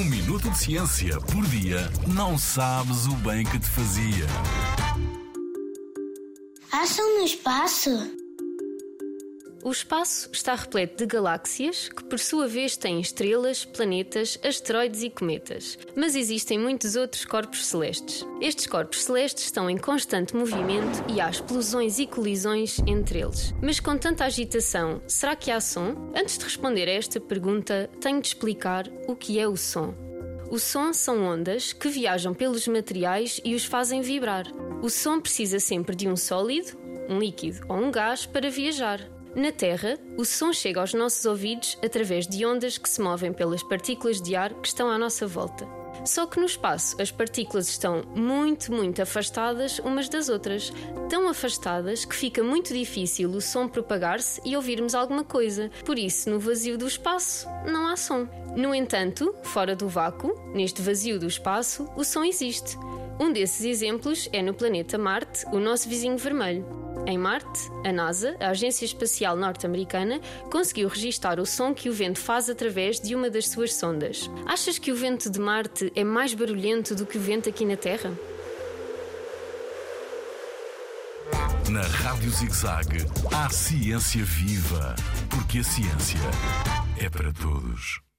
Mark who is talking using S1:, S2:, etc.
S1: Um minuto de ciência por dia não sabes o bem que te fazia.
S2: Acham no espaço?
S3: O espaço está repleto de galáxias, que por sua vez têm estrelas, planetas, asteroides e cometas. Mas existem muitos outros corpos celestes. Estes corpos celestes estão em constante movimento e há explosões e colisões entre eles. Mas com tanta agitação, será que há som? Antes de responder a esta pergunta, tenho de explicar o que é o som. O som são ondas que viajam pelos materiais e os fazem vibrar. O som precisa sempre de um sólido, um líquido ou um gás para viajar. Na Terra, o som chega aos nossos ouvidos através de ondas que se movem pelas partículas de ar que estão à nossa volta. Só que no espaço as partículas estão muito, muito afastadas umas das outras, tão afastadas que fica muito difícil o som propagar-se e ouvirmos alguma coisa. Por isso, no vazio do espaço, não há som. No entanto, fora do vácuo, neste vazio do espaço, o som existe. Um desses exemplos é no planeta Marte, o nosso vizinho vermelho. Em Marte, a NASA, a Agência Espacial Norte-Americana, conseguiu registar o som que o vento faz através de uma das suas sondas. Achas que o vento de Marte é mais barulhento do que o vento aqui na Terra?
S1: Na Rádio ZigZag, há ciência viva, porque a ciência é para todos.